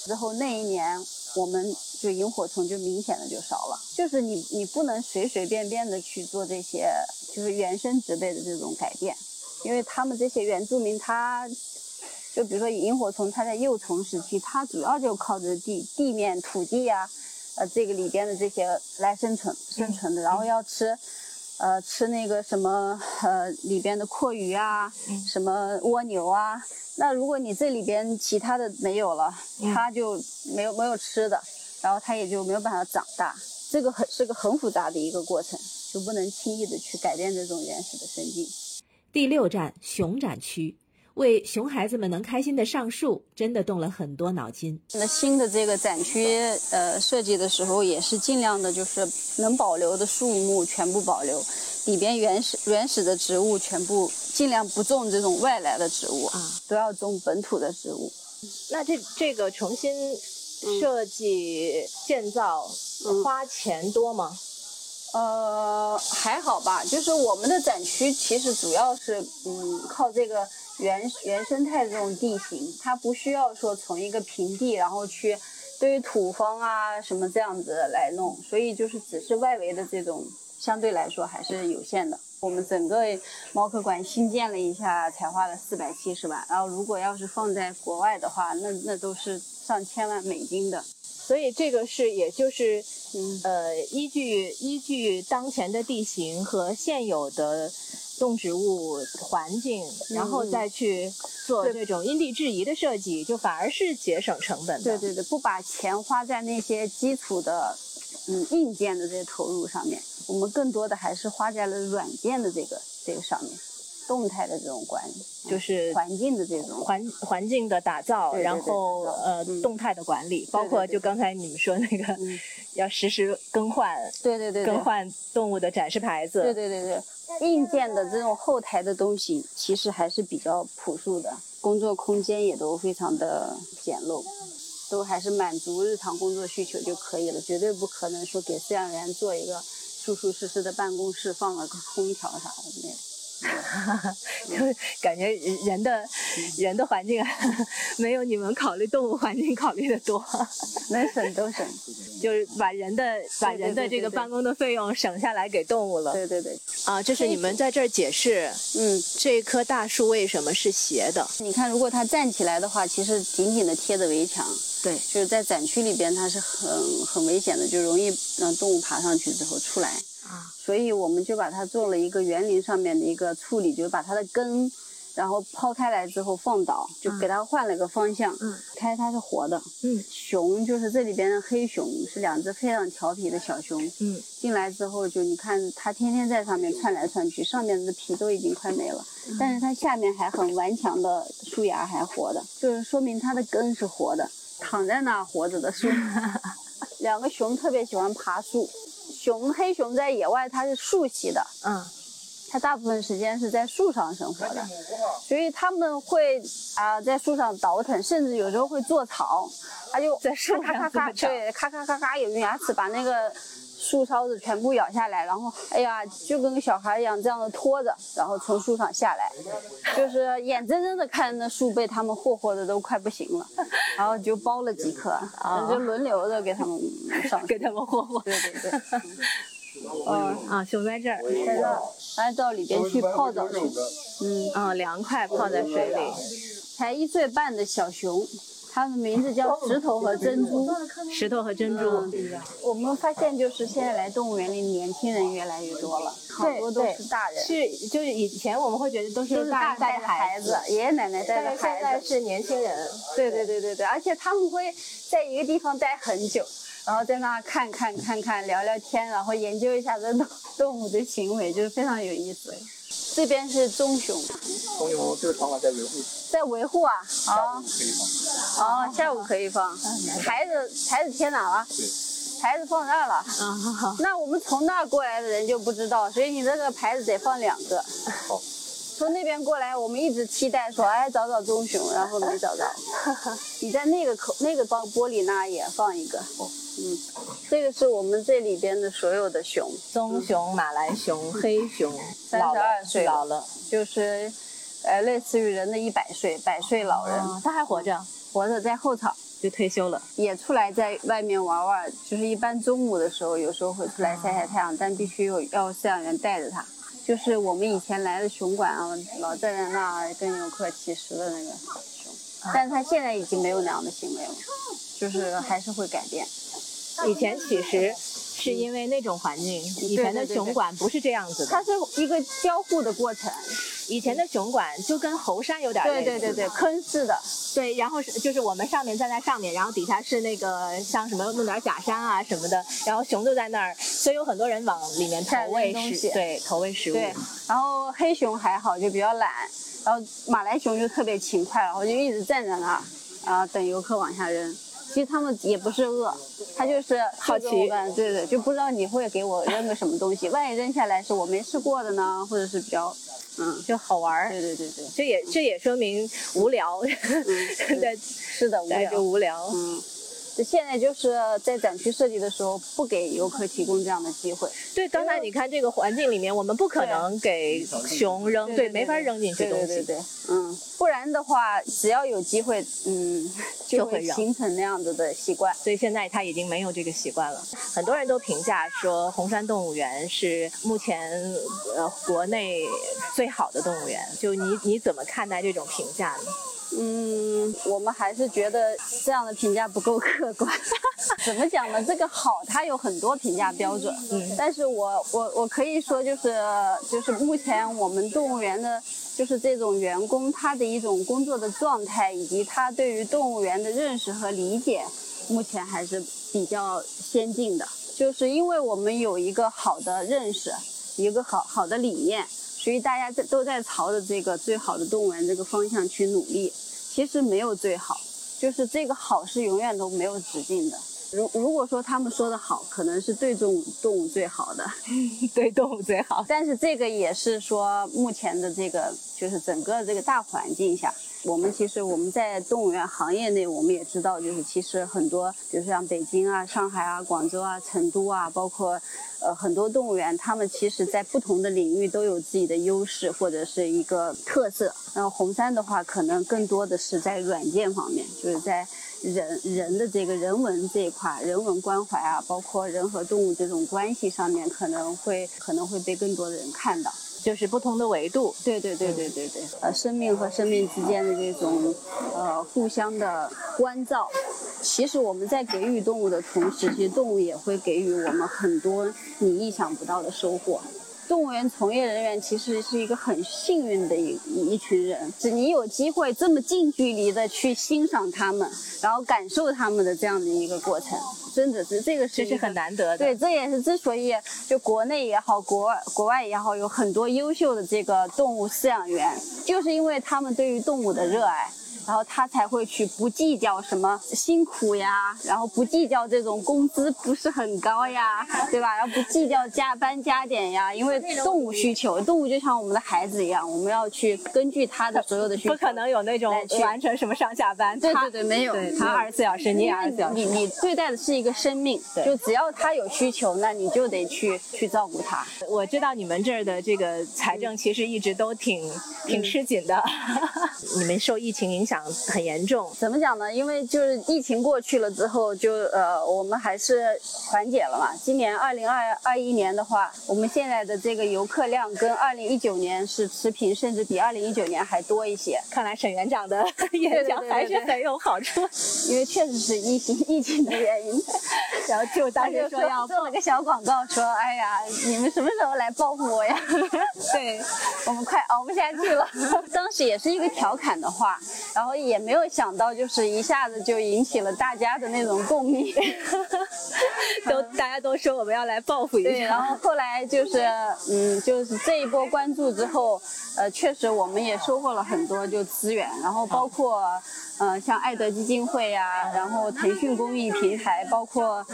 之后那一年我们就萤火虫就明显的就少了。就是你你不能随随便便的去做这些就是原生植被的这种改变，因为他们这些原住民他。就比如说萤火虫，它在幼虫时期，它主要就靠着地地面土地呀、呃，这个里边的这些来生存生存的，然后要吃，呃，吃那个什么呃里边的阔鱼啊，什么蜗牛啊。那如果你这里边其他的没有了，它就没有没有吃的，然后它也就没有办法长大。这个很是个很复杂的一个过程，就不能轻易的去改变这种原始的生境。第六站熊展区，为熊孩子们能开心的上树，真的动了很多脑筋。那新的这个展区，呃，设计的时候也是尽量的，就是能保留的树木全部保留，里边原始原始的植物全部尽量不种这种外来的植物啊，都要种本土的植物。那这这个重新设计建造、嗯花钱多吗？呃，还好吧，就是我们的展区其实主要是嗯靠这个原原生态的这种地形，它不需要说从一个平地然后去对于土方啊什么这样子来弄，所以就是只是外围的这种相对来说还是有限的。我们整个猫科馆新建了一下，才花了四百七十万，然后如果要是放在国外的话，那那都是上千万美金的。所以这个是，也就是，嗯。呃，依据依据当前的地形和现有的动植物环境，然后再去做这种因地制宜的设计，就反而是节省成本的。对对对，不把钱花在那些基础的，嗯，硬件的这些投入上面，我们更多的还是花在了软件的这个这个上面，动态的这种管理，就是环境的这种。环环境的打造，对对对然后呃嗯动态的管理，包括就刚才你们说那个嗯 要实时更换对对对对更换动物的展示牌子。对对对对，硬件的这种后台的东西，其实还是比较朴素的，工作空间也都非常的简陋，都还是满足日常工作需求就可以了，绝对不可能说给饲养员做一个舒舒适适的办公室，放了个空调啥的那种。就感觉人的人的环境 没有你们考虑动物环境考虑的多，能省都省，就是把人的把人的这个办公的费用省下来给动物了。对对对，啊，这是你们在这儿解释嗯，这棵大树为什么是斜的。你看，如果它站起来的话，其实紧紧的贴着围墙，对，就是在展区里边它是很很危险的，就容易让动物爬上去之后出来。啊，所以我们就把它做了一个园林上面的一个处理，就是把它的根，然后抛开来之后放倒，就给它换了个方向。嗯，开它是活的。嗯熊就是这里边的黑熊，是两只非常调皮的小熊。嗯进来之后，就你看它天天在上面窜来窜去，上面的皮都已经快没了，但是它下面还很顽强的树芽还活的，就是说明它的根是活的，躺在那儿活着的树。两个熊特别喜欢爬树，熊黑熊在野外它是树栖的，嗯。它大部分时间是在树上生活的，所以他们会啊、在树上倒腾，甚至有时候会做草，它就在树上咔咔咔咔，做草对，咔咔咔咔，有用牙齿把那个树梢子全部咬下来，然后哎呀，就跟个小孩一样这样的拖着，然后从树上下来，就是眼睁睁的看着那树被他们霍霍的都快不行了，然后就剥了几颗，就轮流的给他们上，给他们霍霍。对对对，嗯，啊，熊在这儿，在这儿，还到里边去泡澡去。嗯，嗯，凉快，泡在水里。才一岁半的小熊，它的名字叫石头和珍珠。石头和珍珠，我们发现，就是现在来动物园里，年轻人越来越多了，好多都是大人，是就是以前我们会觉得都都是大人带孩子，爷爷奶奶带但是现着孩子。在是年轻人。对对对对对，而且他们会在一个地方待很久，然后在那看看看看，聊聊天，然后研究一下这动动物的行为，就是非常有意思。这边是棕熊，棕熊这个场馆在维护，在维护啊，啊可以放。哦，下午可以放，台子台子贴哪了？对，牌子放这儿了。啊，好好。那我们从那儿过来的人就不知道，所以你这个牌子得放两个。好。从那边过来，我们一直期待说，哎，找找棕熊，然后没找着。你在那个口那个玻玻璃那儿也放一个。嗯，这个是我们这里边的所有的熊，棕熊、马来熊、黑熊，老了32岁了老了，就是，呃，类似于人的一百岁，百岁老人，啊，他还活着，活着在后场。就退休了。也出来在外面玩玩，就是一般中午的时候，有时候会出来晒晒太阳，但必须有要饲养员带着它。就是我们以前来的熊馆啊，老站在那儿跟游客乞食的那个熊，但是他现在已经没有那样的行为了，就是还是会改变。以前其实是因为那种环境，以前的熊馆不是这样子的。它是一个交互的过程，以前的熊馆就跟猴山有点类似。对对对对，坑似的，对，然后是就是我们上面站在上面，然后底下是那个像什么弄点假山啊什么的，然后熊就在那儿，所以有很多人往里面投喂食，对，投喂食物。对。然后黑熊还好，就比较懒，然后马来熊就特别勤快，然后就一直站在那儿，然后等游客往下扔。其实他们也不是饿，他就是好奇对对，就不知道你会给我扔个什么东西，万一扔下来是我没试过的呢，或者是比较，嗯，就好玩儿。对对对对，这也这也说明无聊，对是的，无聊就无聊。嗯，就现在就是在展区设计的时候，不给游客提供这样的机会。对，刚才你看这个环境里面，我们不可能给熊扔，对，没法扔进去东西。对对对对，嗯，不然的话，只要有机会，嗯，就会形成那样子的习惯。所以现在他已经没有这个习惯了。很多人都评价说，红山动物园是目前呃国内最好的动物园。就你你怎么看待这种评价呢？嗯，我们还是觉得这样的评价不够客观。怎么讲呢？这个好，它有很多评价标准。嗯，但是我我我可以说，就是就是目前我们动物园的，就是这种员工他的一种工作的状态，以及他对于动物园的认识和理解，目前还是比较先进的。就是因为我们有一个好的认识，一个好好的理念，所以大家在都在朝着这个最好的动物园这个方向去努力。其实没有最好，就是这个好是永远都没有止境的。如如果说他们说的好，可能是对动物动物最好的，对动物最好。但是这个也是说目前的这个就是整个这个大环境下，我们其实我们在动物园行业内，我们也知道，就是其实很多，比如像北京啊、上海啊、广州啊、成都啊，包括呃很多动物园，他们其实在不同的领域都有自己的优势或者是一个特色。那红山的话，可能更多的是在软件方面，就是在。人人的这个人文这一块，人文关怀啊，包括人和动物这种关系上面，可能会可能会被更多的人看到，就是不同的维度。对对对对对对，呃，生命和生命之间的这种呃互相的关照，其实我们在给予动物的同时，其实动物也会给予我们很多你意想不到的收获。动物园从业人员其实是一个很幸运的一一群人，是你有机会这么近距离的去欣赏他们，然后感受他们的这样的一个过程，真的是这个这是很难得的。对，这也是之所以就国内也好，国外国外也好，有很多优秀的这个动物饲养员，就是因为他们对于动物的热爱。然后他才会去不计较什么辛苦呀，然后不计较这种工资不是很高呀，对吧？然后不计较加班加点呀，因为动物需求，动物就像我们的孩子一样，我们要去根据他的所有的需求，不可能有那种完成什么上下班，对对对，没有，他二十四小时，你也二十四小时，你你对。待的是一个生命，就只要他有需求，那你就得去去照顾他。我知道你们这儿的这个财政其实一直都挺挺吃紧的，你们受疫情影响。响很严重，怎么讲呢？因为就是疫情过去了之后，就呃，我们还是缓解了嘛。今年二零二二一年的话，我们现在的这个游客量跟二零一九年是持平，甚至比二零一九年还多一些。看来沈园长的演讲还是很有好处，因为确实是疫情疫情的原因。然后就大家说要做了个小广告，说哎呀，你们什么时候来报复我呀？对，我们快熬不下去了。当时也是一个调侃的话。然后也没有想到，就是一下子就引起了大家的那种共鸣，都大家都说我们要来报复一下。对，然后后来就是，嗯，就是这一波关注之后，呃，确实我们也收获了很多就资源，然后包括，呃，像爱德基金会呀，然后腾讯公益平台，包括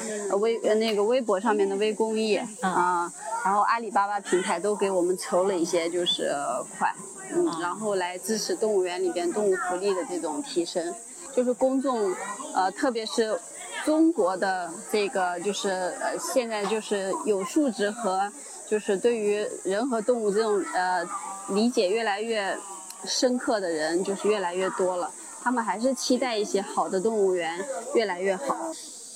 微那个微博上面的微公益啊，然后阿里巴巴平台都给我们筹了一些就是款。嗯，然后来支持动物园里边动物福利的这种提升，就是公众，呃，特别是中国的这个，就是呃，现在就是有素质和就是对于人和动物这种呃理解越来越深刻的人，就是越来越多了。他们还是期待一些好的动物园越来越好。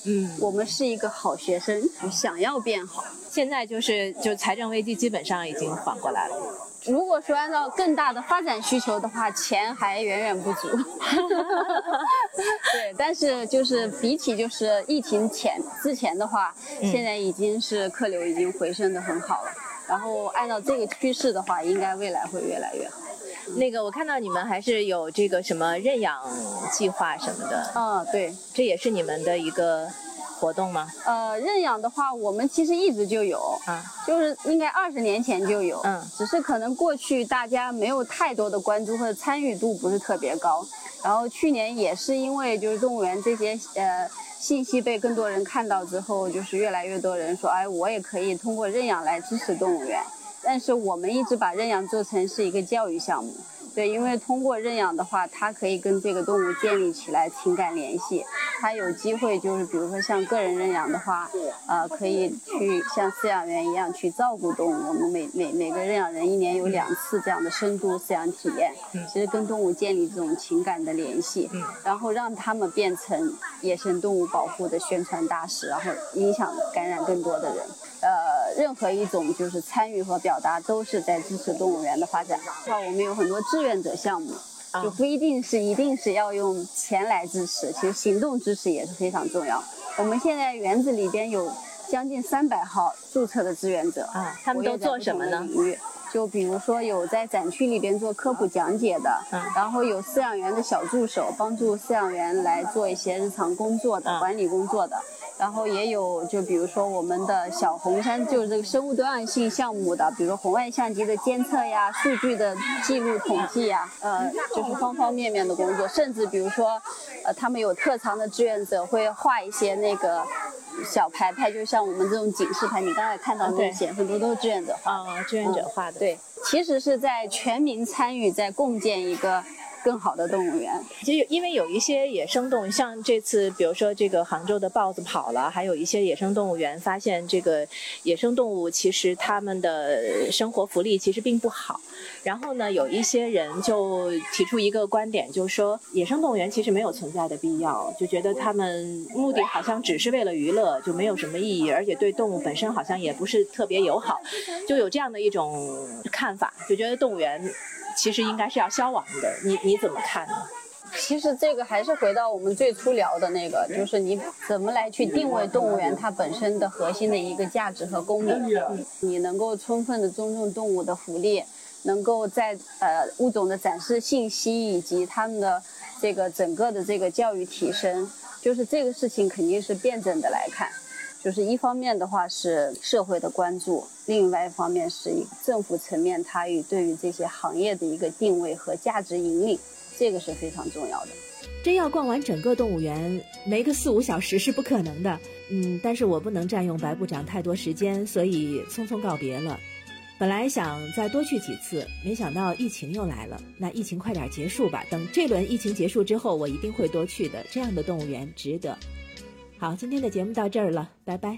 嗯，我们是一个好学生，想要变好。现在就是就财政危机基本上已经缓过来了。如果说按照更大的发展需求的话，钱还远远不足。对，但是就是比起就是疫情前之前的话，现在已经是客流已经回升的很好了。然后按照这个趋势的话，应该未来会越来越好。那个我看到你们还是有这个什么认养计划什么的。嗯，对，这也是你们的一个。活动吗？呃，认养的话，我们其实一直就有，啊，就是应该二十年前就有，嗯，只是可能过去大家没有太多的关注或者参与度不是特别高，然后去年也是因为就是动物园这些呃信息被更多人看到之后，就是越来越多人说，哎，我也可以通过认养来支持动物园，但是我们一直把认养做成是一个教育项目。对，因为通过认养的话，它可以跟这个动物建立起来情感联系。它有机会就是，比如说像个人认养的话，呃，可以去像饲养员一样去照顾动物。我们每每每个认养人一年有两次这样的深度饲养体验，其实跟动物建立这种情感的联系，然后让他们变成野生动物保护的宣传大使，然后影响感染更多的人。呃，任何一种就是参与和表达，都是在支持动物园的发展。那我们有很多志愿者项目，就不一定是一定是要用钱来支持，其实行动支持也是非常重要。我们现在园子里边有将近三百号注册的志愿者啊，他们都做什么呢？就比如说有在展区里边做科普讲解的，然后有饲养员的小助手，帮助饲养员来做一些日常工作的管理工作的。然后也有就比如说我们的小红山，就是这个生物多样性项目的，比如说红外相机的监测呀、数据的记录统计呀，呃，就是方方面面的工作，甚至比如说，呃，他们有特长的志愿者会画一些那个小牌牌，就像我们这种警示牌，你刚才看到那些，很多都是志愿者画的。啊，志愿者画的。对，其实是在全民参与，在共建一个更好的动物园。其实因为有一些野生动物，像这次比如说这个杭州的豹子跑了，还有一些野生动物园发现这个野生动物其实它们的生活福利其实并不好。然后呢，有一些人就提出一个观点，就是说野生动物园其实没有存在的必要，就觉得他们目的好像只是为了娱乐，就没有什么意义，而且对动物本身好像也不是特别友好，就有这样的一种看法，就觉得动物园其实应该是要消亡的。你你怎么看呢？其实这个还是回到我们最初聊的那个，就是你怎么来去定位动物园它本身的核心的一个价值和功能。你能够充分的尊重动物的福利，能够在呃物种的展示信息以及它们的这个整个的这个教育提升，就是这个事情肯定是辩证的来看。就是一方面的话是社会的关注，另外一方面是政府层面它与对于这些行业的一个定位和价值引领，这个是非常重要的。真要逛完整个动物园，没个四五小时是不可能的。嗯，但是我不能占用白部长太多时间，所以匆匆告别了。本来想再多去几次，没想到疫情又来了。那疫情快点结束吧，等这轮疫情结束之后，我一定会多去的。这样的动物园值得。好，今天的节目到这儿了，拜拜。